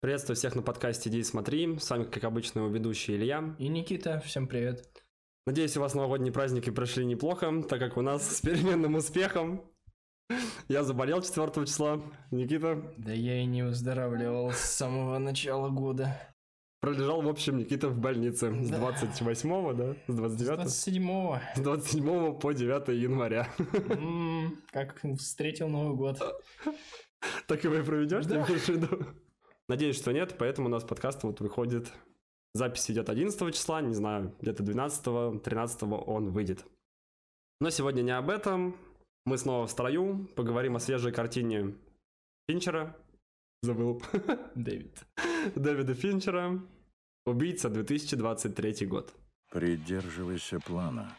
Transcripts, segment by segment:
Приветствую всех на подкасте «Иди и смотри». С вами, как обычно, его ведущий Илья. И Никита, всем привет. Надеюсь, у вас новогодние праздники прошли неплохо, так как у нас с переменным успехом. Я заболел 4 числа. Никита Да я и не выздоравливал с самого начала года. пролежал, в общем, Никита в больнице с Да. 28 да? С 29 С 27-го. С 27 по 9 января. М, Как встретил Новый год. Так его и проведешь, Да. имеешь в виду? Надеюсь, что нет, поэтому у нас подкаст вот выходит. Запись идет 11 числа, не знаю, где-то 12 13 он выйдет. Но сегодня не об этом. Мы снова в строю, поговорим о свежей картине Финчера. Забыл. Дэвид. Дэвида Финчера. Убийца 2023 год. Придерживайся плана.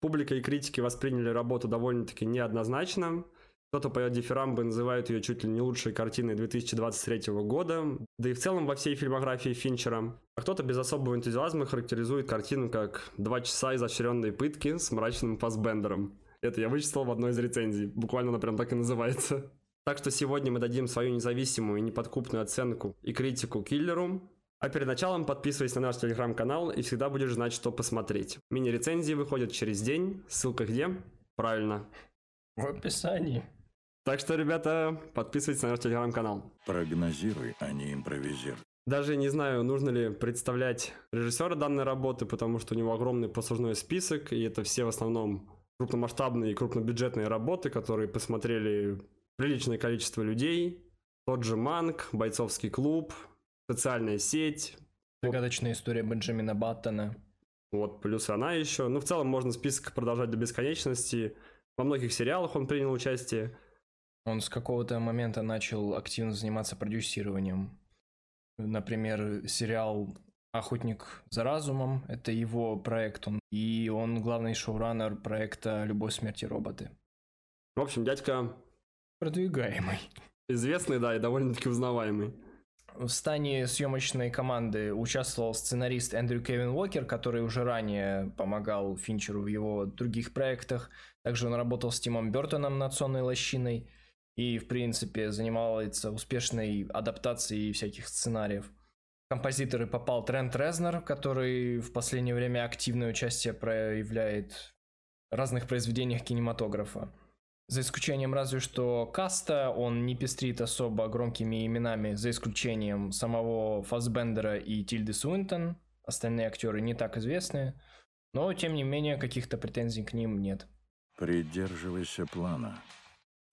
Публика и критики восприняли работу довольно-таки неоднозначно. Кто-то поет дифирамбы, называют ее чуть ли не лучшей картиной 2023 года, да и в целом во всей фильмографии Финчера. А кто-то без особого энтузиазма характеризует картину как «два часа изощренной пытки с мрачным фасбендером». Это я вычислил в одной из рецензий. Буквально она прям так и называется. Так что сегодня мы дадим свою независимую и неподкупную оценку и критику киллеру. А перед началом подписывайся на наш телеграм-канал и всегда будешь знать, что посмотреть. Мини-рецензии выходят через день. Ссылка где? Правильно. В описании. Так что, ребята, подписывайтесь на наш телеграм-канал. Прогнозируй, а не импровизируй. Даже не знаю, нужно ли представлять режиссера данной работы, потому что у него огромный послужной список, и это все в основном крупномасштабные и крупнобюджетные работы, которые посмотрели приличное количество людей. Тот же Манк, Бойцовский клуб, социальная сеть, Загадочная история Бенджамина Баттона. вот, плюс она еще. Ну, в целом можно список продолжать до бесконечности. Во многих сериалах он принял участие. Он с какого-то момента начал активно заниматься продюсированием. Например, сериал «Охотник за разумом» — это его проект, он, и он главный шоураннер проекта «Любовь, смерти роботы». В общем, дядька Продвигаемый. известный, да, и довольно-таки узнаваемый. В стане съемочной команды участвовал сценарист Эндрю Кевин Уокер, который уже ранее помогал Финчеру в его других проектах. Также он работал с Тимом Бертоном над «Сонной лощиной» и, в принципе, занимался успешной адаптацией всяких сценариев. Композиторы попал Трент Резнер, который в последнее время активное участие проявляет в разных произведениях кинематографа. За исключением разве что каста, он не пестрит особо громкими именами, за исключением самого Фасбендера и Тильды Суинтон. Остальные актеры не так известны, но тем не менее каких-то претензий к ним нет. Придерживайся плана.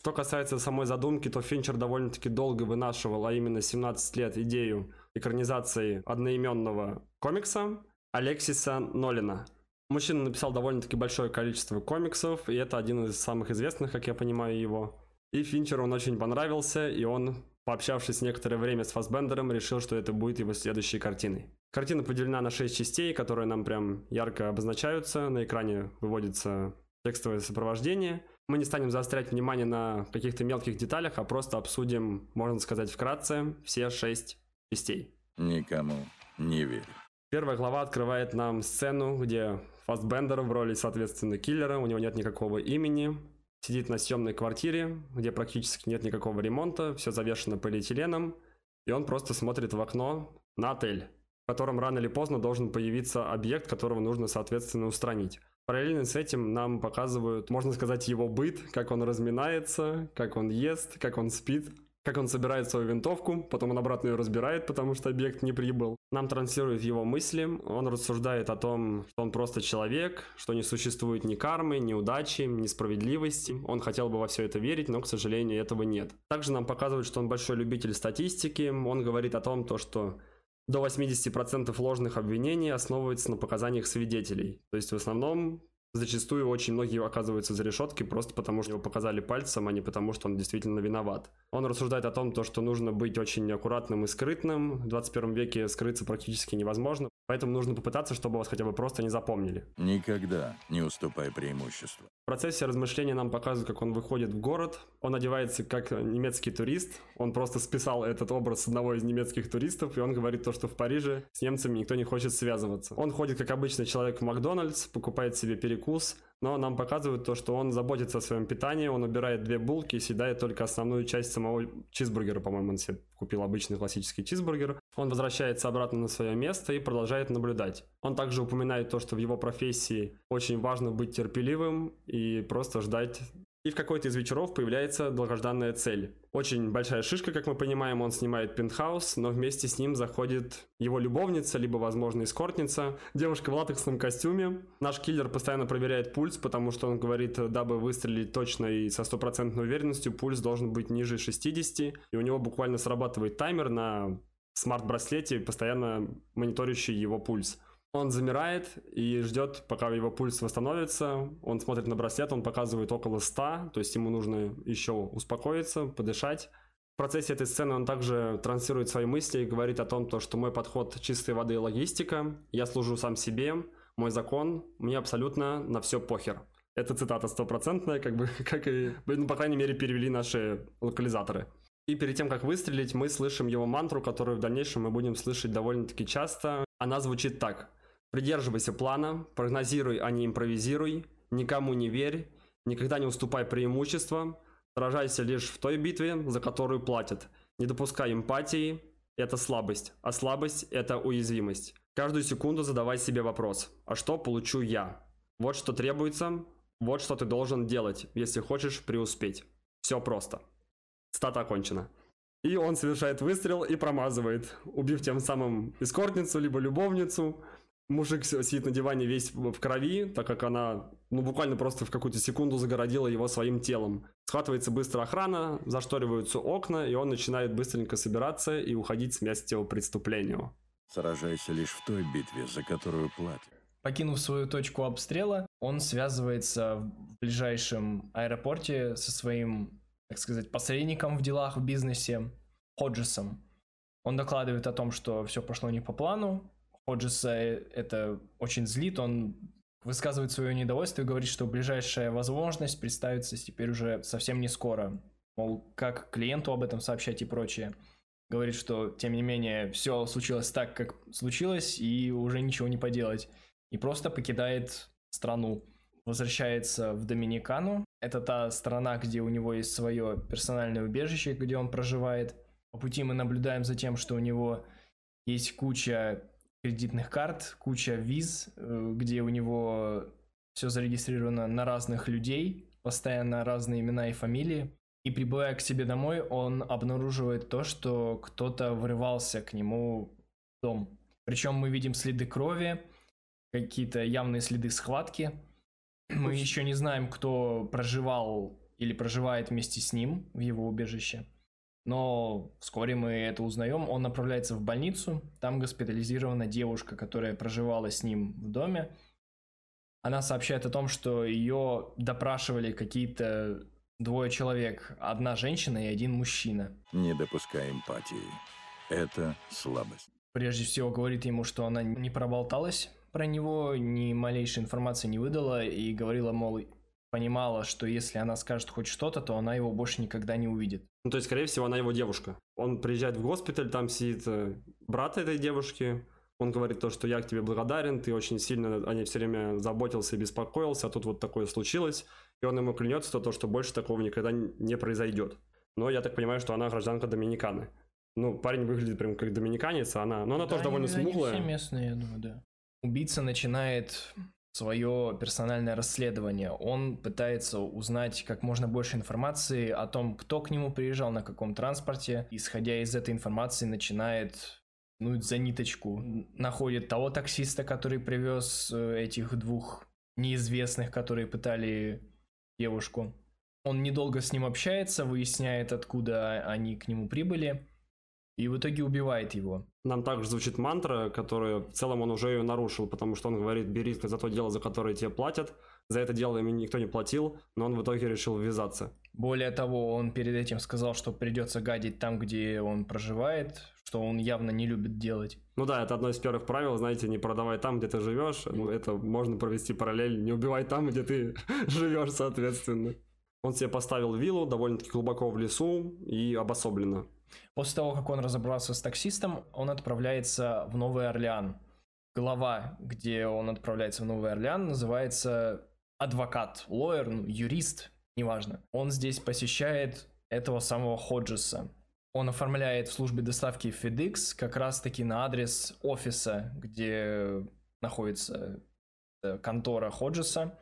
Что касается самой задумки, то Финчер довольно-таки долго вынашивал, а именно 17 лет, идею экранизации одноименного комикса Алексиса Нолина. Мужчина написал довольно-таки большое количество комиксов, и это один из самых известных, как я понимаю, его. И Финчеру он очень понравился, и он, пообщавшись некоторое время с Фасбендером, решил, что это будет его следующей картиной. Картина поделена на 6 частей, которые нам прям ярко обозначаются. На экране выводится текстовое сопровождение. Мы не станем заострять внимание на каких-то мелких деталях, а просто обсудим, можно сказать, вкратце все шесть частей. Никому не верь. Первая глава открывает нам сцену, где Фастбендер в роли, соответственно, киллера, у него нет никакого имени, сидит на съемной квартире, где практически нет никакого ремонта, все завешено полиэтиленом, и он просто смотрит в окно на отель, в котором рано или поздно должен появиться объект, которого нужно, соответственно, устранить. Параллельно с этим нам показывают, можно сказать, его быт, как он разминается, как он ест, как он спит, как он собирает свою винтовку, потом он обратно ее разбирает, потому что объект не прибыл. Нам транслирует его мысли, он рассуждает о том, что он просто человек, что не существует ни кармы, ни удачи, ни справедливости. Он хотел бы во все это верить, но, к сожалению, этого нет. Также нам показывают, что он большой любитель статистики, он говорит о том, то, что до 80% ложных обвинений основывается на показаниях свидетелей. То есть в основном зачастую очень многие оказываются за решеткой просто потому, что его показали пальцем, а не потому, что он действительно виноват. Он рассуждает о том, то, что нужно быть очень аккуратным и скрытным. В 21 веке скрыться практически невозможно. Поэтому нужно попытаться, чтобы вас хотя бы просто не запомнили. Никогда не уступай преимущество. В процессе размышления нам показывают, как он выходит в город. Он одевается как немецкий турист. Он просто списал этот образ одного из немецких туристов, и он говорит то, что в Париже с немцами никто не хочет связываться. Он ходит как обычный человек в Макдональдс, покупает себе перекус, но нам показывают то, что он заботится о своем питании, он убирает две булки и съедает только основную часть самого чизбургера, по-моему, он себе купил обычный классический чизбургер. Он возвращается обратно на свое место и продолжает наблюдать. Он также упоминает то, что в его профессии очень важно быть терпеливым и просто ждать и в какой-то из вечеров появляется долгожданная цель. Очень большая шишка, как мы понимаем, он снимает пентхаус, но вместе с ним заходит его любовница, либо, возможно, эскортница, девушка в латексном костюме. Наш киллер постоянно проверяет пульс, потому что он говорит, дабы выстрелить точно и со стопроцентной уверенностью, пульс должен быть ниже 60, и у него буквально срабатывает таймер на смарт-браслете, постоянно мониторящий его пульс. Он замирает и ждет, пока его пульс восстановится. Он смотрит на браслет, он показывает около 100, то есть ему нужно еще успокоиться, подышать. В процессе этой сцены он также транслирует свои мысли и говорит о том, то, что мой подход чистой воды и логистика, я служу сам себе, мой закон, мне абсолютно на все похер. Это цитата стопроцентная, как бы, как и, ну, по крайней мере, перевели наши локализаторы. И перед тем, как выстрелить, мы слышим его мантру, которую в дальнейшем мы будем слышать довольно-таки часто. Она звучит так. Придерживайся плана, прогнозируй, а не импровизируй, никому не верь, никогда не уступай преимущества, сражайся лишь в той битве, за которую платят. Не допускай эмпатии, это слабость, а слабость – это уязвимость. Каждую секунду задавай себе вопрос, а что получу я? Вот что требуется, вот что ты должен делать, если хочешь преуспеть. Все просто. Стата окончена. И он совершает выстрел и промазывает, убив тем самым эскортницу, либо любовницу, Мужик сидит на диване весь в крови, так как она, ну, буквально просто в какую-то секунду загородила его своим телом. Схватывается быстро охрана, зашториваются окна, и он начинает быстренько собираться и уходить с места его преступлению. Сражайся лишь в той битве, за которую платят. Покинув свою точку обстрела, он связывается в ближайшем аэропорте со своим, так сказать, посредником в делах в бизнесе, Ходжесом. Он докладывает о том, что все пошло не по плану, Ходжеса это очень злит, он высказывает свое недовольство и говорит, что ближайшая возможность представится теперь уже совсем не скоро. Мол, как клиенту об этом сообщать и прочее. Говорит, что, тем не менее, все случилось так, как случилось, и уже ничего не поделать. И просто покидает страну. Возвращается в Доминикану. Это та страна, где у него есть свое персональное убежище, где он проживает. По пути мы наблюдаем за тем, что у него есть куча кредитных карт, куча виз, э, где у него все зарегистрировано на разных людей, постоянно разные имена и фамилии. И прибывая к себе домой, он обнаруживает то, что кто-то врывался к нему в дом. Причем мы видим следы крови, какие-то явные следы схватки. Мы еще не знаем, кто проживал или проживает вместе с ним в его убежище. Но вскоре мы это узнаем. Он направляется в больницу. Там госпитализирована девушка, которая проживала с ним в доме. Она сообщает о том, что ее допрашивали какие-то двое человек. Одна женщина и один мужчина. Не допускай эмпатии. Это слабость. Прежде всего говорит ему, что она не проболталась про него, ни малейшей информации не выдала и говорила, мол, понимала, что если она скажет хоть что-то, то она его больше никогда не увидит. Ну, то есть, скорее всего, она его девушка. Он приезжает в госпиталь, там сидит э, брат этой девушки, он говорит то, что я к тебе благодарен, ты очень сильно о ней все время заботился и беспокоился, а тут вот такое случилось. И он ему клянется то, что больше такого никогда не произойдет. Но я так понимаю, что она гражданка Доминиканы. Ну, парень выглядит прям как доминиканец, а она... Но она да, тоже довольно они, смуглая. Они все местные, я думаю, да. Убийца начинает свое персональное расследование. Он пытается узнать как можно больше информации о том, кто к нему приезжал, на каком транспорте. Исходя из этой информации, начинает ну, за ниточку. Находит того таксиста, который привез э, этих двух неизвестных, которые пытали девушку. Он недолго с ним общается, выясняет, откуда они к нему прибыли и в итоге убивает его. Нам также звучит мантра, которую в целом он уже ее нарушил, потому что он говорит, бери за то дело, за которое тебе платят, За это дело ему никто не платил, но он в итоге решил ввязаться. Более того, он перед этим сказал, что придется гадить там, где он проживает, что он явно не любит делать. Ну да, это одно из первых правил, знаете, не продавай там, где ты живешь. Ну, это можно провести параллель, не убивай там, где ты живешь, соответственно. Он себе поставил виллу довольно-таки глубоко в лесу и обособленно. После того, как он разобрался с таксистом, он отправляется в Новый Орлеан. Глава, где он отправляется в Новый Орлеан, называется адвокат, лоер, ну, юрист, неважно. Он здесь посещает этого самого Ходжеса. Он оформляет в службе доставки FedEx как раз-таки на адрес офиса, где находится э, контора Ходжеса.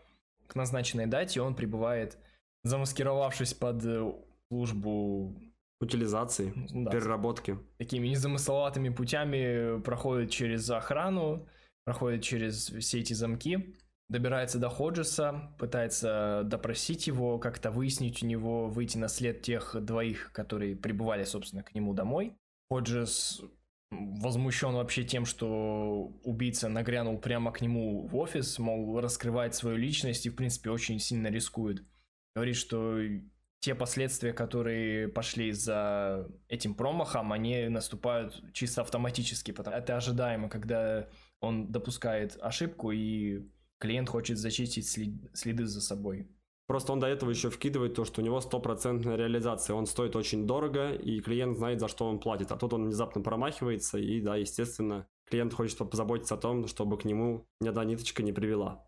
К назначенной дате он прибывает, замаскировавшись под э, службу Утилизации, да, переработки. такими незамысловатыми путями проходит через охрану, проходит через все эти замки, добирается до Ходжеса, пытается допросить его, как-то выяснить у него, выйти на след тех двоих, которые прибывали, собственно, к нему домой. Ходжес возмущен вообще тем, что убийца нагрянул прямо к нему в офис, мол, раскрывает свою личность и, в принципе, очень сильно рискует. Говорит, что те последствия, которые пошли за этим промахом, они наступают чисто автоматически, потому это ожидаемо, когда он допускает ошибку и клиент хочет зачистить след- следы за собой. Просто он до этого еще вкидывает то, что у него стопроцентная реализация. Он стоит очень дорого, и клиент знает, за что он платит. А тут он внезапно промахивается, и да, естественно, клиент хочет позаботиться о том, чтобы к нему ни одна ниточка не привела.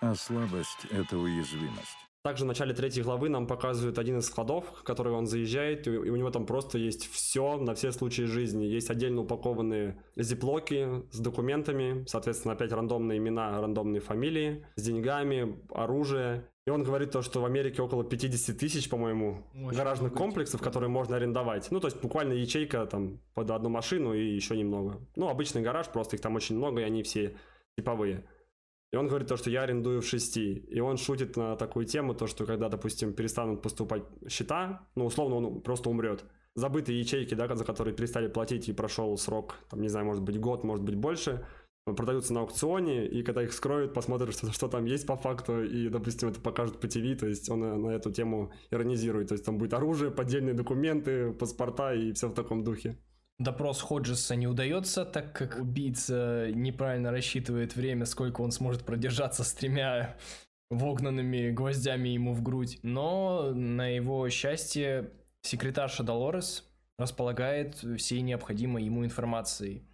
А слабость – это уязвимость. Также в начале третьей главы нам показывают один из складов, в который он заезжает, и у него там просто есть все на все случаи жизни. Есть отдельно упакованные зиплоки с документами, соответственно, опять рандомные имена, рандомные фамилии, с деньгами, оружие. И он говорит то, что в Америке около 50 тысяч, по-моему, Очень гаражных комплексов, которые можно арендовать. Ну, то есть буквально ячейка там под одну машину и еще немного. Ну, обычный гараж, просто их там очень много, и они все типовые. И он говорит то, что я арендую в шести. И он шутит на такую тему, то, что когда, допустим, перестанут поступать счета, ну, условно, он просто умрет. Забытые ячейки, да, за которые перестали платить и прошел срок, там, не знаю, может быть, год, может быть, больше, продаются на аукционе, и когда их скроют, посмотрят, что, что там есть по факту, и, допустим, это покажут по ТВ, то есть он на, на эту тему иронизирует. То есть там будет оружие, поддельные документы, паспорта и все в таком духе. Допрос Ходжеса не удается, так как убийца неправильно рассчитывает время, сколько он сможет продержаться с тремя вогнанными гвоздями ему в грудь. Но на его счастье секретарша Долорес располагает всей необходимой ему информацией.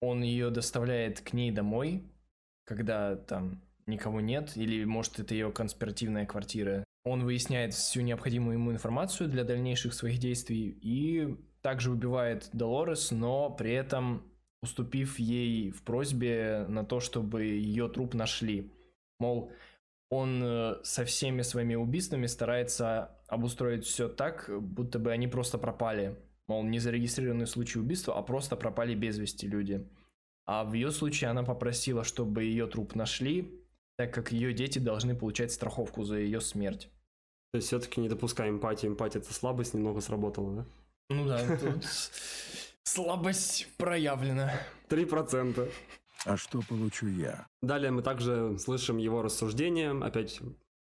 Он ее доставляет к ней домой, когда там никого нет, или может это ее конспиративная квартира. Он выясняет всю необходимую ему информацию для дальнейших своих действий и также убивает Долорес, но при этом уступив ей в просьбе на то, чтобы ее труп нашли. Мол, он э, со всеми своими убийствами старается обустроить все так, будто бы они просто пропали. Мол, не зарегистрированный случай убийства, а просто пропали без вести люди. А в ее случае она попросила, чтобы ее труп нашли, так как ее дети должны получать страховку за ее смерть. То есть все-таки не допускаем эмпатии. Эмпатия – это слабость, немного сработала, да? Ну да, тут слабость проявлена. Три процента. А что получу я? Далее мы также слышим его рассуждения, опять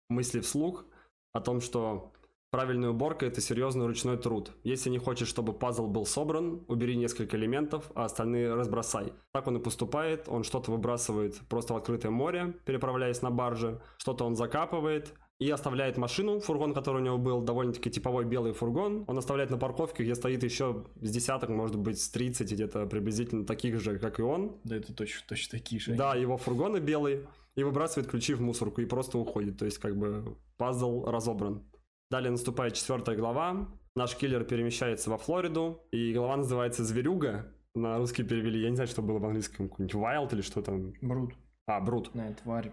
мысли вслух, о том, что правильная уборка – это серьезный ручной труд. Если не хочешь, чтобы пазл был собран, убери несколько элементов, а остальные разбросай. Так он и поступает, он что-то выбрасывает просто в открытое море, переправляясь на барже, что-то он закапывает, и оставляет машину, фургон, который у него был, довольно-таки типовой белый фургон. Он оставляет на парковке, где стоит еще с десяток, может быть, с 30 где-то приблизительно таких же, как и он. Да это точно, точно такие же. Да, его фургоны белые, и выбрасывает ключи в мусорку и просто уходит. То есть, как бы, пазл разобран. Далее наступает четвертая глава. Наш киллер перемещается во Флориду, и глава называется «Зверюга». На русский перевели, я не знаю, что было в английском, какой-нибудь «Wild» или что там. Брут. А, «Брут». Да, тварь.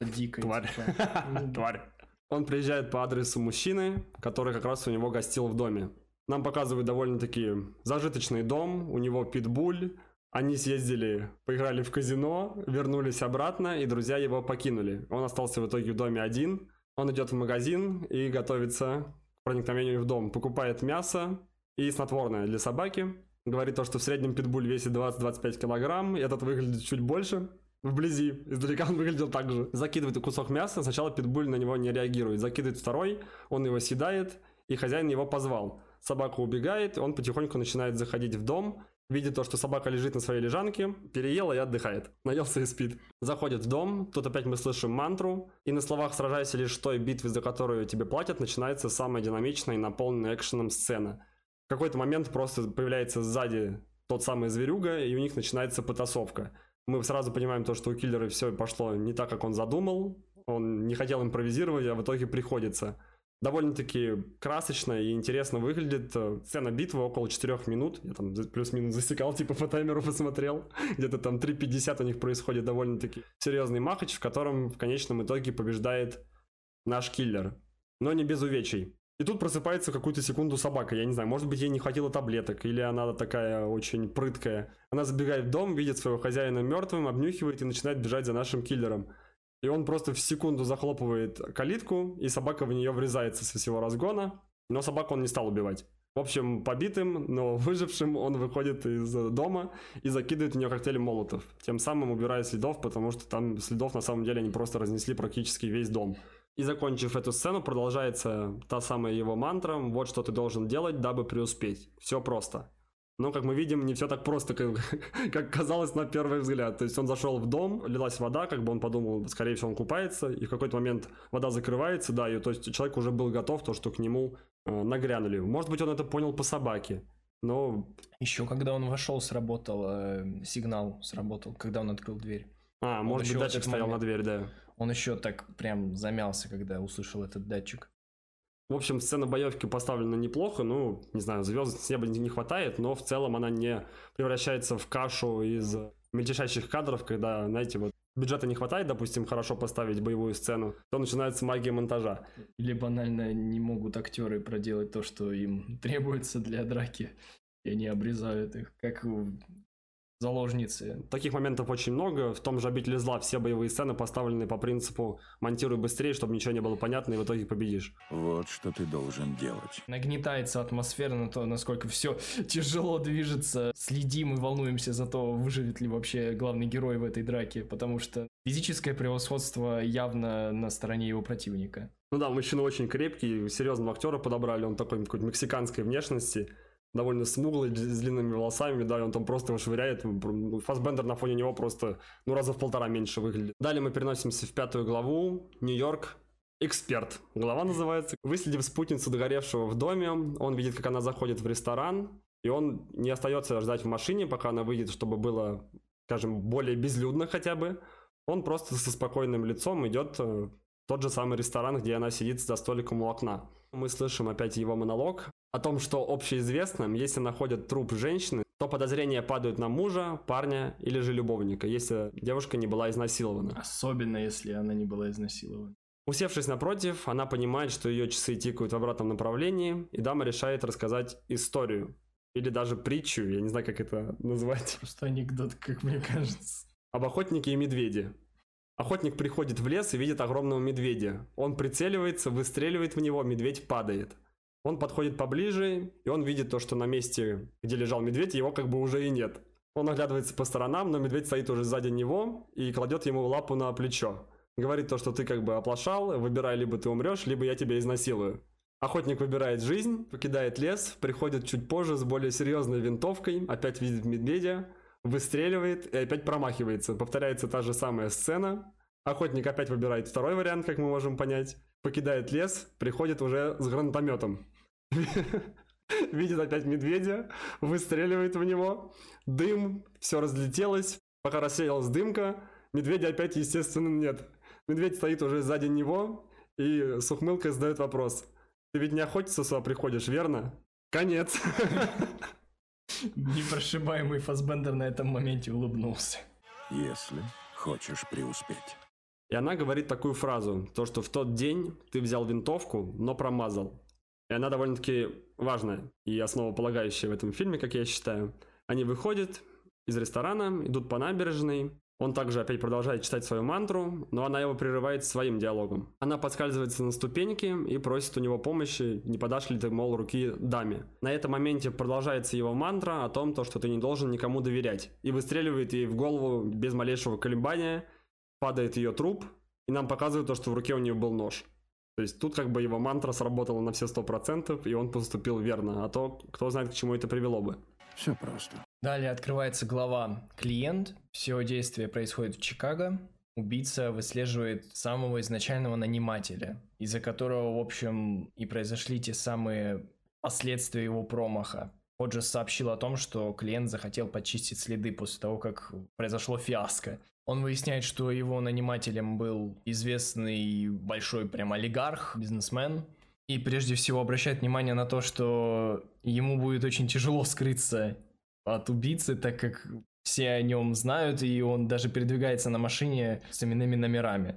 Дикая. Тварь. типа. Тварь. Он приезжает по адресу мужчины, который как раз у него гостил в доме. Нам показывают довольно-таки зажиточный дом, у него питбуль. Они съездили, поиграли в казино, вернулись обратно, и друзья его покинули. Он остался в итоге в доме один. Он идет в магазин и готовится к проникновению в дом. Покупает мясо и снотворное для собаки. Говорит то, что в среднем питбуль весит 20-25 килограмм, и этот выглядит чуть больше. Вблизи. Издалека он выглядел так же. Закидывает кусок мяса, сначала питбуль на него не реагирует. Закидывает второй, он его съедает, и хозяин его позвал. Собака убегает, он потихоньку начинает заходить в дом, видит то, что собака лежит на своей лежанке, переела и отдыхает. Наелся и спит. Заходит в дом, тут опять мы слышим мантру, и на словах «сражайся лишь той битвы, за которую тебе платят» начинается самая динамичная и наполненная экшеном сцена. В какой-то момент просто появляется сзади тот самый зверюга, и у них начинается потасовка. Мы сразу понимаем то, что у киллера все пошло не так, как он задумал, он не хотел импровизировать, а в итоге приходится довольно-таки красочно и интересно выглядит. Сцена битвы около 4 минут. Я там плюс-минус засекал, типа по таймеру посмотрел. Где-то там 3.50 у них происходит довольно-таки серьезный махач, в котором в конечном итоге побеждает наш киллер. Но не без увечий. И тут просыпается какую-то секунду собака. Я не знаю, может быть, ей не хватило таблеток, или она такая очень прыткая. Она забегает в дом, видит своего хозяина мертвым, обнюхивает и начинает бежать за нашим киллером. И он просто в секунду захлопывает калитку, и собака в нее врезается со всего разгона. Но собаку он не стал убивать. В общем, побитым, но выжившим он выходит из дома и закидывает в нее коктейль молотов. Тем самым убирая следов, потому что там следов на самом деле они просто разнесли практически весь дом. И закончив эту сцену, продолжается та самая его мантра «Вот что ты должен делать, дабы преуспеть». Все просто. Но, как мы видим, не все так просто, как, как казалось на первый взгляд. То есть он зашел в дом, лилась вода, как бы он подумал, скорее всего, он купается, и в какой-то момент вода закрывается, да, и то есть человек уже был готов, то, что к нему э, нагрянули. Может быть, он это понял по собаке, но... Еще когда он вошел, сработал э, сигнал, сработал, когда он открыл дверь. А, он может быть, датчик стоял момент, на дверь, да. Он еще так прям замялся, когда услышал этот датчик. В общем, сцена боевки поставлена неплохо, ну, не знаю, звезд с неба не хватает, но в целом она не превращается в кашу из мельтешащих кадров, когда, знаете, вот бюджета не хватает, допустим, хорошо поставить боевую сцену, то начинается магия монтажа. Или банально не могут актеры проделать то, что им требуется для драки, и они обрезают их, как заложницы. Таких моментов очень много. В том же «Обители зла» все боевые сцены поставлены по принципу «монтируй быстрее, чтобы ничего не было понятно, и в итоге победишь». Вот что ты должен делать. Нагнетается атмосфера на то, насколько все тяжело движется. Следим и волнуемся за то, выживет ли вообще главный герой в этой драке, потому что физическое превосходство явно на стороне его противника. Ну да, мужчина очень крепкий, серьезного актера подобрали, он такой какой-то мексиканской внешности довольно смуглый, с длинными волосами, да, и он там просто его швыряет. Фасбендер на фоне него просто, ну, раза в полтора меньше выглядит. Далее мы переносимся в пятую главу, Нью-Йорк, Эксперт. Глава называется. Выследив спутницу догоревшего в доме, он видит, как она заходит в ресторан, и он не остается ждать в машине, пока она выйдет, чтобы было, скажем, более безлюдно хотя бы. Он просто со спокойным лицом идет в тот же самый ресторан, где она сидит за столиком у окна. Мы слышим опять его монолог о том, что общеизвестным, если находят труп женщины, то подозрения падают на мужа, парня или же любовника, если девушка не была изнасилована. Особенно, если она не была изнасилована. Усевшись напротив, она понимает, что ее часы тикают в обратном направлении, и дама решает рассказать историю. Или даже притчу, я не знаю, как это назвать. Просто анекдот, как мне кажется. Об охотнике и медведе. Охотник приходит в лес и видит огромного медведя. Он прицеливается, выстреливает в него, медведь падает. Он подходит поближе, и он видит то, что на месте, где лежал медведь, его как бы уже и нет. Он оглядывается по сторонам, но медведь стоит уже сзади него и кладет ему лапу на плечо. Говорит то, что ты как бы оплошал, выбирай, либо ты умрешь, либо я тебя изнасилую. Охотник выбирает жизнь, покидает лес, приходит чуть позже с более серьезной винтовкой, опять видит медведя, выстреливает и опять промахивается. Повторяется та же самая сцена. Охотник опять выбирает второй вариант, как мы можем понять. Покидает лес, приходит уже с гранатометом. Видит опять медведя, выстреливает в него. Дым, все разлетелось. Пока рассеялась дымка, медведя опять, естественно, нет. Медведь стоит уже сзади него и с ухмылкой задает вопрос. Ты ведь не охотиться сюда приходишь, верно? Конец. Непрошибаемый Фасбендер на этом моменте улыбнулся. Если хочешь преуспеть. И она говорит такую фразу, то что в тот день ты взял винтовку, но промазал. И она довольно-таки важная и основополагающая в этом фильме, как я считаю. Они выходят из ресторана, идут по набережной, Он также опять продолжает читать свою мантру, но она его прерывает своим диалогом. Она подскальзывается на ступеньке и просит у него помощи, не подашь ли ты, мол, руки даме. На этом моменте продолжается его мантра о том, то, что ты не должен никому доверять. И выстреливает ей в голову без малейшего колебания, падает ее труп, и нам показывают то, что в руке у нее был нож. То есть тут как бы его мантра сработала на все сто процентов, и он поступил верно, а то кто знает, к чему это привело бы. Все просто. Далее открывается глава «Клиент». Все действие происходит в Чикаго. Убийца выслеживает самого изначального нанимателя, из-за которого, в общем, и произошли те самые последствия его промаха. Ходжес сообщил о том, что клиент захотел почистить следы после того, как произошло фиаско. Он выясняет, что его нанимателем был известный большой прям олигарх, бизнесмен, и прежде всего обращает внимание на то, что ему будет очень тяжело скрыться от убийцы, так как все о нем знают, и он даже передвигается на машине с именными номерами.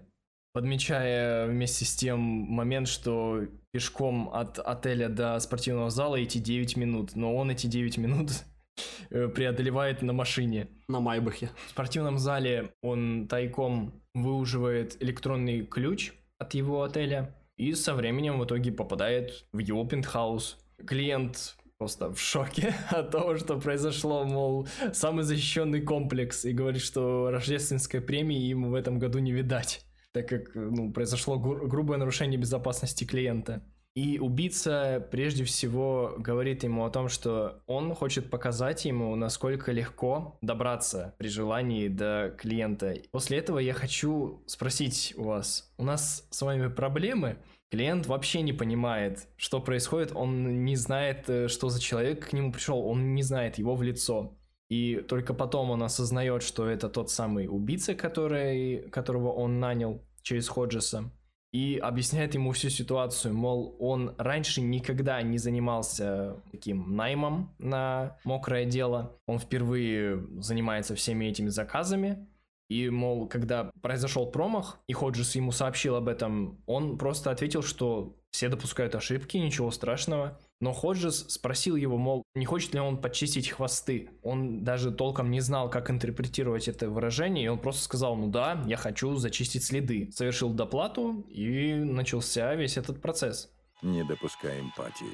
Подмечая вместе с тем момент, что пешком от отеля до спортивного зала идти 9 минут, но он эти 9 минут э, преодолевает на машине. На Майбахе. В спортивном зале он тайком выуживает электронный ключ от его отеля, и со временем в итоге попадает в его пентхаус. Клиент просто в шоке от того, что произошло, мол, самый защищенный комплекс, и говорит, что рождественской премии ему в этом году не видать, так как ну, произошло гру- грубое нарушение безопасности клиента. И убийца прежде всего говорит ему о том, что он хочет показать ему, насколько легко добраться при желании до клиента. После этого я хочу спросить у вас, у нас с вами проблемы? Клиент вообще не понимает, что происходит, он не знает, э, что за человек к нему пришел, он не знает его в лицо. И только потом он осознает, что это тот самый убийца, который, которого он нанял через Ходжеса и объясняет ему всю ситуацию, мол, он раньше никогда не занимался таким наймом на мокрое дело, он впервые занимается всеми этими заказами, и, мол, когда произошел промах, и Ходжес ему сообщил об этом, он просто ответил, что все допускают ошибки, ничего страшного. Но Ходжес спросил его, мол, не хочет ли он почистить хвосты. Он даже толком не знал, как интерпретировать это выражение, и он просто сказал, ну да, я хочу зачистить следы. Совершил доплату, и начался весь этот процесс. Не допускай эмпатии.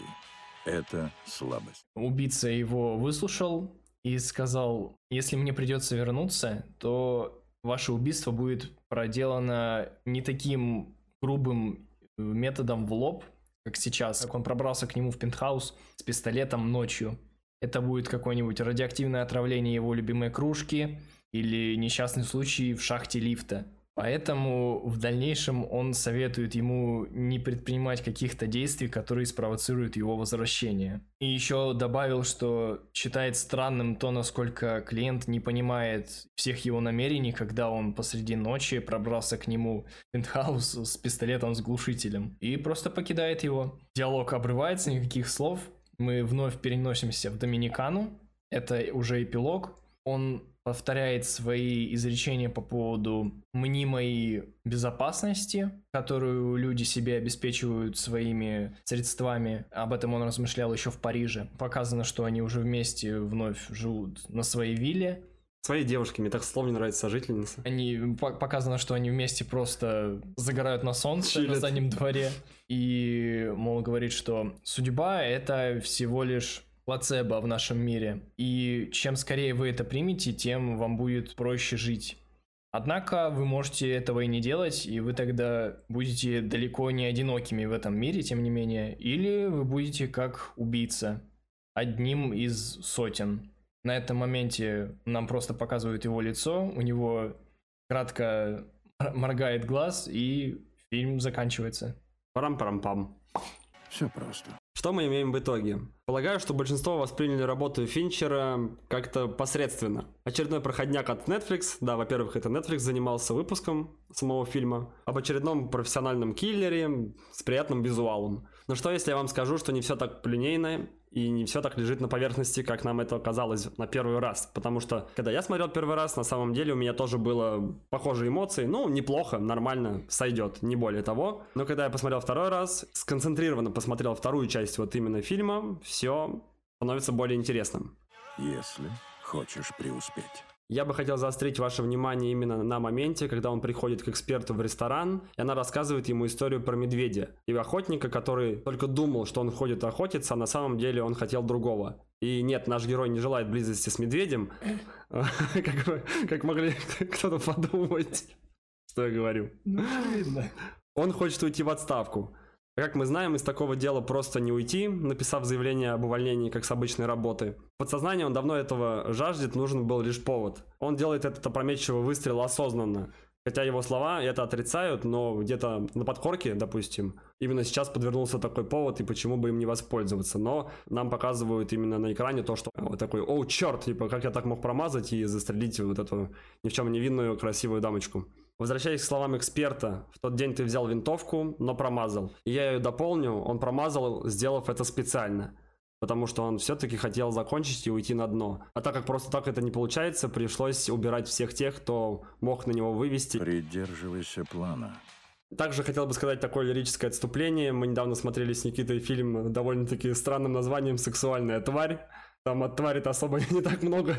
Это слабость. Убийца его выслушал и сказал, если мне придется вернуться, то ваше убийство будет проделано не таким грубым методом в лоб, как сейчас, как он пробрался к нему в пентхаус с пистолетом ночью. Это будет какое-нибудь радиоактивное отравление его любимой кружки или несчастный случай в шахте лифта. Поэтому в дальнейшем он советует ему не предпринимать каких-то действий, которые спровоцируют его возвращение. И еще добавил, что считает странным то, насколько клиент не понимает всех его намерений, когда он посреди ночи пробрался к нему в пентхаус с пистолетом с глушителем и просто покидает его. Диалог обрывается, никаких слов. Мы вновь переносимся в Доминикану. Это уже эпилог. Он повторяет свои изречения по поводу мнимой безопасности, которую люди себе обеспечивают своими средствами. Об этом он размышлял еще в Париже. Показано, что они уже вместе вновь живут на своей вилле. Своей девушке, мне так слово не нравится сожительница. Они показано, что они вместе просто загорают на солнце Чилят. на заднем дворе. И, мол, говорит, что судьба это всего лишь плацебо в нашем мире. И чем скорее вы это примете, тем вам будет проще жить. Однако вы можете этого и не делать, и вы тогда будете далеко не одинокими в этом мире, тем не менее. Или вы будете как убийца, одним из сотен. На этом моменте нам просто показывают его лицо, у него кратко моргает глаз, и фильм заканчивается. Парам-парам-пам. Все просто. Что мы имеем в итоге? Полагаю, что большинство восприняли работу Финчера как-то посредственно. Очередной проходняк от Netflix. Да, во-первых, это Netflix занимался выпуском самого фильма. Об очередном профессиональном киллере с приятным визуалом. Но что если я вам скажу, что не все так линейно и не все так лежит на поверхности, как нам это казалось на первый раз. Потому что, когда я смотрел первый раз, на самом деле у меня тоже было похожие эмоции. Ну, неплохо, нормально, сойдет, не более того. Но когда я посмотрел второй раз, сконцентрированно посмотрел вторую часть вот именно фильма, все становится более интересным. Если хочешь преуспеть. Я бы хотел заострить ваше внимание именно на моменте, когда он приходит к эксперту в ресторан, и она рассказывает ему историю про медведя и охотника, который только думал, что он ходит охотиться, а на самом деле он хотел другого. И нет, наш герой не желает близости с медведем, как, как могли кто-то подумать, что я говорю. Ну, видно. Он хочет уйти в отставку. Как мы знаем, из такого дела просто не уйти, написав заявление об увольнении как с обычной работы. В подсознании он давно этого жаждет, нужен был лишь повод. Он делает этот опрометчивый выстрел осознанно. Хотя его слова это отрицают, но где-то на подкорке, допустим, именно сейчас подвернулся такой повод, и почему бы им не воспользоваться. Но нам показывают именно на экране то, что вот такой, о, черт, типа, как я так мог промазать и застрелить вот эту ни в чем невинную красивую дамочку. Возвращаясь к словам эксперта, в тот день ты взял винтовку, но промазал. И я ее дополню, он промазал, сделав это специально. Потому что он все-таки хотел закончить и уйти на дно. А так как просто так это не получается, пришлось убирать всех тех, кто мог на него вывести. Придерживайся плана. Также хотел бы сказать такое лирическое отступление. Мы недавно смотрели с Никитой фильм довольно-таки странным названием «Сексуальная тварь». Там от твари-то особо не так много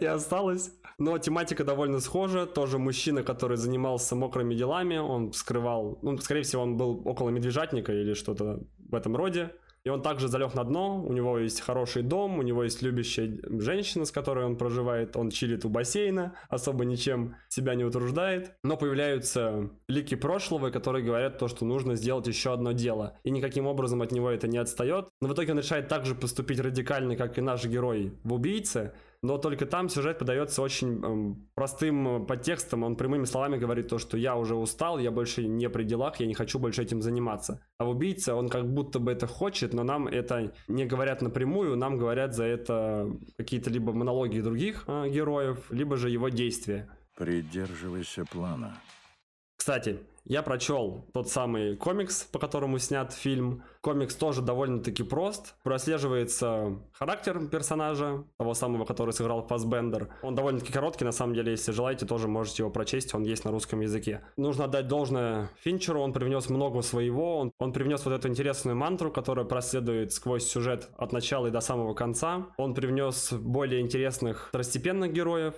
и осталось. Но тематика довольно схожа. Тоже мужчина, который занимался мокрыми делами. Он скрывал... Ну, скорее всего, он был около медвежатника или что-то в этом роде. И он также залег на дно, у него есть хороший дом, у него есть любящая женщина, с которой он проживает, он чилит у бассейна, особо ничем себя не утруждает. Но появляются лики прошлого, которые говорят то, что нужно сделать еще одно дело. И никаким образом от него это не отстает. Но в итоге он решает также поступить радикально, как и наш герой в «Убийце», но только там сюжет подается очень эм, простым подтекстом, он прямыми словами говорит то, что я уже устал, я больше не при делах, я не хочу больше этим заниматься. А в «Убийце» он как будто бы это хочет, но нам это не говорят напрямую, нам говорят за это какие-то либо монологи других э, героев, либо же его действия. Придерживайся плана. Кстати, я прочел тот самый комикс, по которому снят фильм. Комикс тоже довольно-таки прост. Прослеживается характер персонажа, того самого, который сыграл Фасбендер. Он довольно-таки короткий, на самом деле, если желаете, тоже можете его прочесть, он есть на русском языке. Нужно отдать должное Финчеру, он привнес много своего, он, он привнес вот эту интересную мантру, которая проследует сквозь сюжет от начала и до самого конца. Он привнес более интересных второстепенных героев,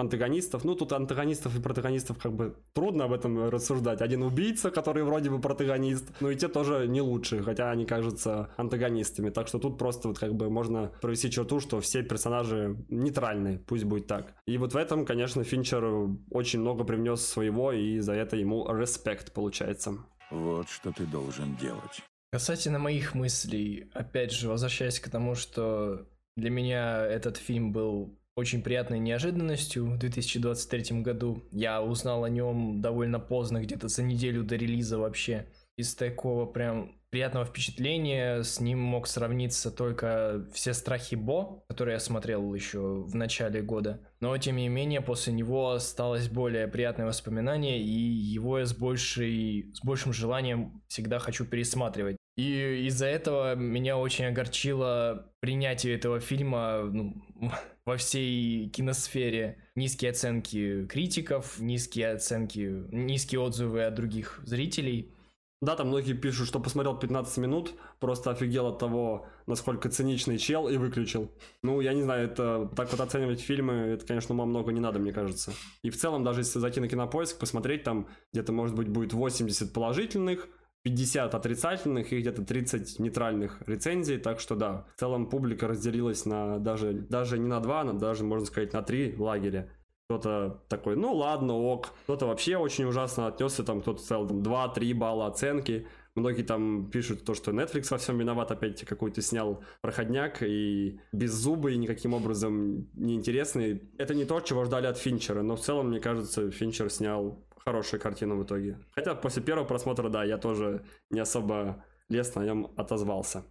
антагонистов. Ну, тут антагонистов и протагонистов как бы трудно об этом рассуждать. Один убийца, который вроде бы протагонист, но и те тоже не лучшие, хотя они кажутся антагонистами. Так что тут просто вот как бы можно провести черту, что все персонажи нейтральные, пусть будет так. И вот в этом, конечно, Финчер очень много привнес своего, и за это ему респект получается. Вот что ты должен делать. Касательно моих мыслей, опять же, возвращаясь к тому, что для меня этот фильм был очень приятной неожиданностью в 2023 году. Я узнал о нем довольно поздно, где-то за неделю до релиза вообще. Из такого прям приятного впечатления с ним мог сравниться только «Все страхи Бо», который я смотрел еще в начале года. Но, тем не менее, после него осталось более приятное воспоминание, и его я с, большей, с большим желанием всегда хочу пересматривать. И из-за этого меня очень огорчило принятие этого фильма ну, во всей киносфере. Низкие оценки критиков, низкие оценки, низкие отзывы от других зрителей. Да, там многие пишут, что посмотрел 15 минут, просто офигел от того, насколько циничный чел, и выключил. Ну, я не знаю, это так вот оценивать фильмы, это, конечно, ума много не надо, мне кажется. И в целом, даже если зайти на кинопоиск, посмотреть, там где-то, может быть, будет 80 положительных, 50 отрицательных и где-то 30 нейтральных рецензий, так что да, в целом публика разделилась на даже, даже не на два, на даже, можно сказать, на три лагеря. Кто-то такой, ну ладно, ок. Кто-то вообще очень ужасно отнесся, там кто-то целый там 2-3 балла оценки. Многие там пишут то, что Netflix во всем виноват, опять какой-то снял проходняк и без зубы и никаким образом неинтересный. Это не то, чего ждали от Финчера, но в целом, мне кажется, Финчер снял хорошую картину в итоге. Хотя после первого просмотра, да, я тоже не особо лестно о нем отозвался.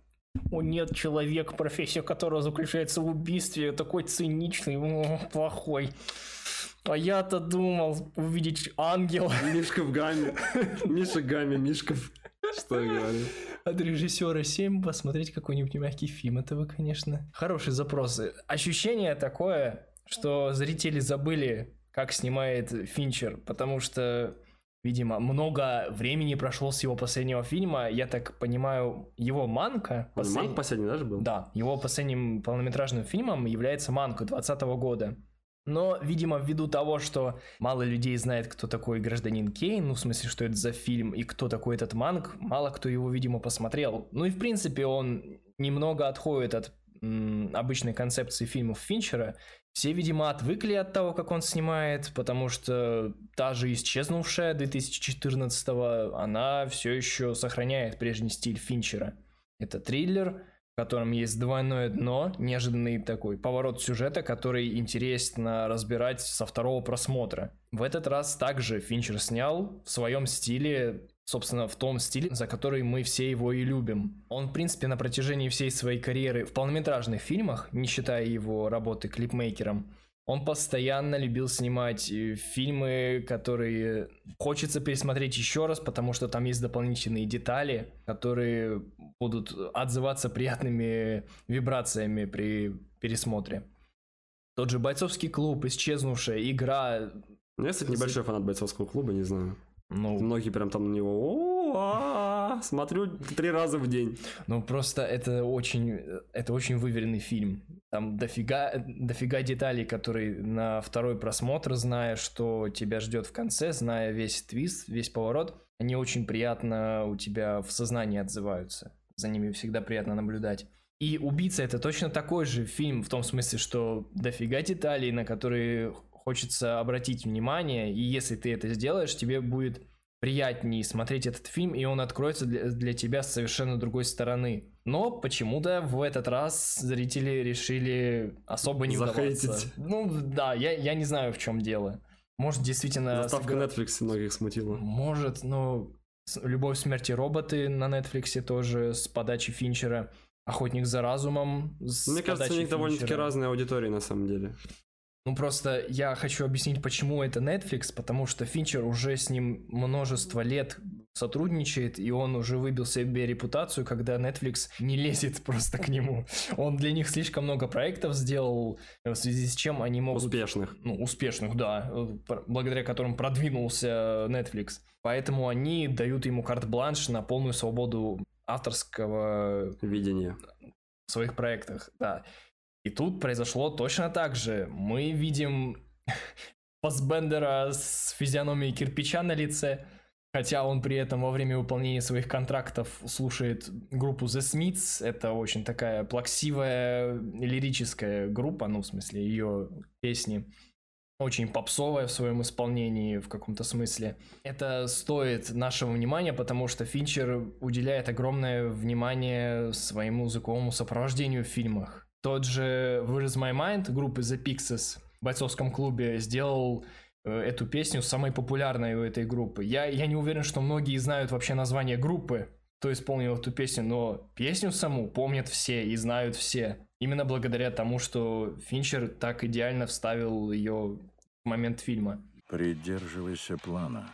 О нет, человек, профессия которого заключается в убийстве, такой циничный, о, плохой. А я-то думал увидеть ангела. Мишка в гамме. Миша гамме, Мишков. Что я говорю? От режиссера 7 посмотреть какой-нибудь мягкий фильм. Это вы, конечно, хорошие запросы. Ощущение такое, что зрители забыли как снимает Финчер, потому что, видимо, много времени прошло с его последнего фильма. Я так понимаю, его «Манка»... Послед... «Манк» последний даже был? Да, его последним полнометражным фильмом является «Манка» 2020 года. Но, видимо, ввиду того, что мало людей знает, кто такой гражданин Кейн, ну, в смысле, что это за фильм и кто такой этот манг, мало кто его, видимо, посмотрел. Ну и, в принципе, он немного отходит от обычной концепции фильмов Финчера. Все, видимо, отвыкли от того, как он снимает, потому что та же исчезнувшая 2014-го, она все еще сохраняет прежний стиль Финчера. Это триллер, в котором есть двойное дно, неожиданный такой поворот сюжета, который интересно разбирать со второго просмотра. В этот раз также Финчер снял в своем стиле собственно, в том стиле, за который мы все его и любим. Он, в принципе, на протяжении всей своей карьеры в полнометражных фильмах, не считая его работы клипмейкером, он постоянно любил снимать э, фильмы, которые хочется пересмотреть еще раз, потому что там есть дополнительные детали, которые будут отзываться приятными вибрациями при пересмотре. Тот же бойцовский клуб, исчезнувшая игра. Я, кстати, небольшой фанат бойцовского клуба, не знаю. Ну, Многие прям там на него «О, а, смотрю три раза в день. ну просто это очень, это очень выверенный фильм. Там дофига, дофига деталей, которые на второй просмотр, зная, что тебя ждет в конце, зная весь твист, весь поворот, они очень приятно у тебя в сознании отзываются. За ними всегда приятно наблюдать. И «Убийца» — это точно такой же фильм, в том смысле, что дофига деталей, на которые хочется обратить внимание, и если ты это сделаешь, тебе будет приятнее смотреть этот фильм, и он откроется для, для тебя с совершенно другой стороны. Но почему-то в этот раз зрители решили особо не Захейтить. Ну да, я, я не знаю, в чем дело. Может, действительно... Заставка сыгра- Netflix многих смутила. может, с- «Любовь, смерти роботы» на Netflix тоже с подачи Финчера. «Охотник за разумом» с Мне кажется, у них довольно-таки разные аудитории на самом деле. Ну просто я хочу объяснить, почему это Netflix, потому что Финчер уже с ним множество лет сотрудничает, и он уже выбил себе репутацию, когда Netflix не лезет просто к нему. Он для них слишком много проектов сделал, в связи с чем они могут... Успешных. Ну, успешных, да, э, благодаря которым продвинулся Netflix. Поэтому они дают ему карт-бланш на полную свободу авторского Видение. в своих проектах, да. И тут произошло точно так же. Мы видим Фассбендера с физиономией кирпича на лице, хотя он при этом во время выполнения своих контрактов слушает группу The Smiths. Это очень такая плаксивая лирическая группа, ну, в смысле, ее песни. Очень попсовая в своем исполнении в каком-то смысле. Это стоит нашего внимания, потому что Финчер уделяет огромное внимание своему звуковому сопровождению в фильмах. Тот же Where is My Mind группы The Pixies в бойцовском клубе сделал э, эту песню самой популярной у этой группы. Я, я не уверен, что многие знают вообще название группы, кто исполнил эту песню, но песню саму помнят все и знают все. Именно благодаря тому, что Финчер так идеально вставил ее в момент фильма. Придерживайся плана.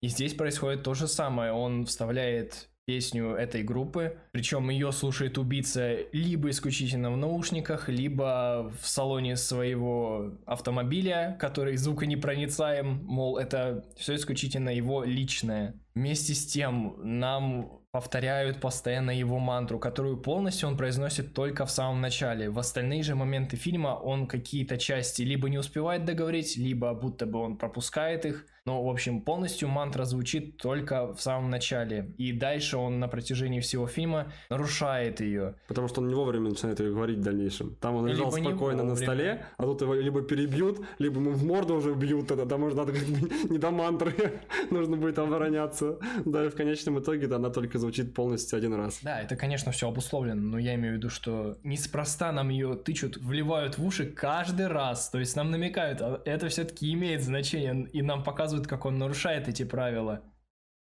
И здесь происходит то же самое. Он вставляет песню этой группы, причем ее слушает убийца либо исключительно в наушниках, либо в салоне своего автомобиля, который звуконепроницаем, мол, это все исключительно его личное. Вместе с тем нам повторяют постоянно его мантру, которую полностью он произносит только в самом начале. В остальные же моменты фильма он какие-то части либо не успевает договорить, либо будто бы он пропускает их. Но, в общем, полностью мантра звучит только в самом начале. И дальше он на протяжении всего фильма нарушает ее. Потому что он не вовремя начинает ее говорить в дальнейшем. Там он лежал Либо спокойно на столе, а тут его либо перебьют, либо ему в морду уже бьют, тогда там уже надо не до мантры, нужно будет обороняться. Да, и в конечном итоге да, она только звучит полностью один раз. Да, это, конечно, все обусловлено, но я имею в виду, что неспроста нам ее тычут, вливают в уши каждый раз. То есть нам намекают, а это все-таки имеет значение, и нам показывают, как он нарушает эти правила.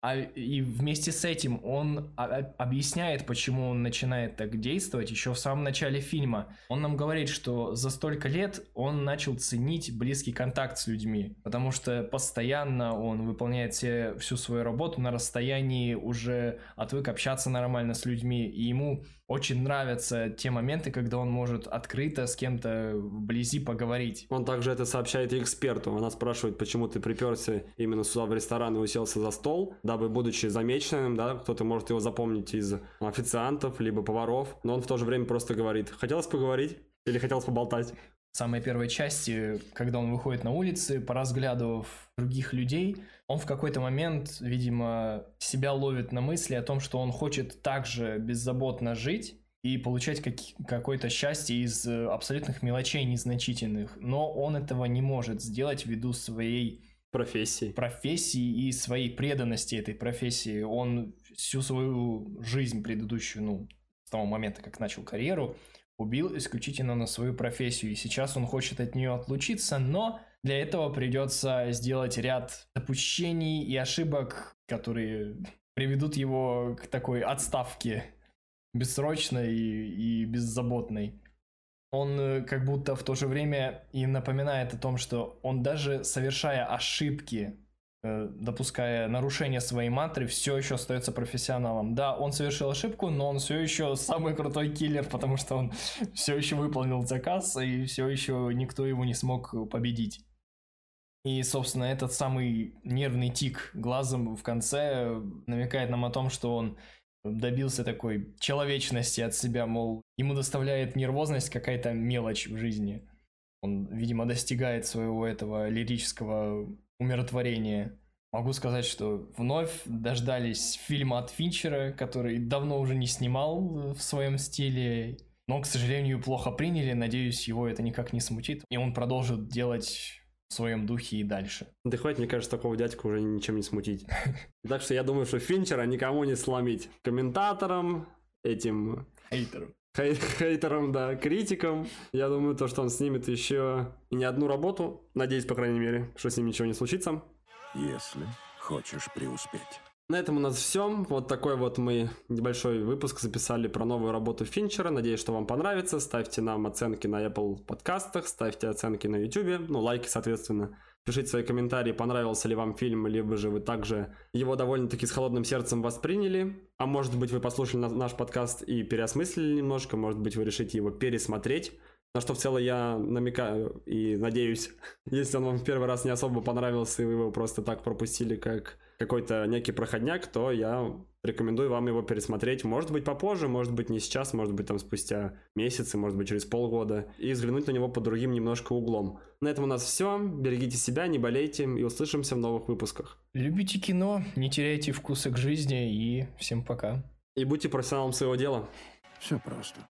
А и вместе с этим он а- объясняет, почему он начинает так действовать еще в самом начале фильма. Он нам говорит, что за столько лет он начал ценить близкий контакт с людьми, потому что постоянно он выполняет все, всю свою работу на расстоянии, уже отвык общаться нормально с людьми, и ему очень нравятся те моменты, когда он может открыто с кем-то вблизи поговорить. Он также это сообщает эксперту. Она спрашивает, почему ты приперся именно сюда в ресторан и уселся за стол, дабы, будучи замеченным, да, кто-то может его запомнить из официантов, либо поваров, но он в то же время просто говорит, хотелось поговорить или хотелось поболтать. самой первой части, когда он выходит на улицы, поразглядывав других людей, он в какой-то момент, видимо, себя ловит на мысли о том, что он хочет также беззаботно жить и получать как- какое-то счастье из э, абсолютных мелочей незначительных. Но он этого не может сделать ввиду своей Профессии. профессии и своей преданности этой профессии. Он всю свою жизнь предыдущую, ну, с того момента, как начал карьеру, убил исключительно на свою профессию. И сейчас он хочет от нее отлучиться, но для этого придется сделать ряд допущений и ошибок, которые приведут его к такой отставке бессрочной и, и беззаботной. Он э, как будто в то же время и напоминает о том, что он даже совершая ошибки, э, допуская нарушение своей мантры, все еще остается профессионалом. Да, он совершил ошибку, но он все еще самый крутой киллер, потому что он все еще выполнил заказ, и все еще никто его не смог победить. И, собственно, этот самый нервный тик глазом в конце намекает нам о том, что он добился такой человечности от себя, мол, ему доставляет нервозность какая-то мелочь в жизни. Он, видимо, достигает своего этого лирического умиротворения. Могу сказать, что вновь дождались фильма от Финчера, который давно уже не снимал в своем стиле, но, к сожалению, плохо приняли. Надеюсь, его это никак не смутит, и он продолжит делать в своем духе и дальше. Да хватит, мне кажется, такого дядьку уже ничем не смутить. Так что я думаю, что Финчера никому не сломить. Комментаторам, этим Хейтеру. хей- хейтерам, да, критикам. Я думаю, то, что он снимет еще не одну работу. Надеюсь, по крайней мере, что с ним ничего не случится. Если хочешь преуспеть. На этом у нас все. Вот такой вот мы небольшой выпуск записали про новую работу Финчера. Надеюсь, что вам понравится. Ставьте нам оценки на Apple подкастах, ставьте оценки на YouTube, ну, лайки, соответственно. Пишите свои комментарии, понравился ли вам фильм, либо же вы также его довольно-таки с холодным сердцем восприняли. А может быть, вы послушали на- наш подкаст и переосмыслили немножко, может быть, вы решите его пересмотреть. На что в целом я намекаю и надеюсь, если он вам в первый раз не особо понравился, и вы его просто так пропустили, как какой-то некий проходняк, то я рекомендую вам его пересмотреть. Может быть попозже, может быть не сейчас, может быть там спустя месяцы, может быть через полгода. И взглянуть на него под другим немножко углом. На этом у нас все. Берегите себя, не болейте и услышимся в новых выпусках. Любите кино, не теряйте вкуса к жизни и всем пока. И будьте профессионалом своего дела. Все просто.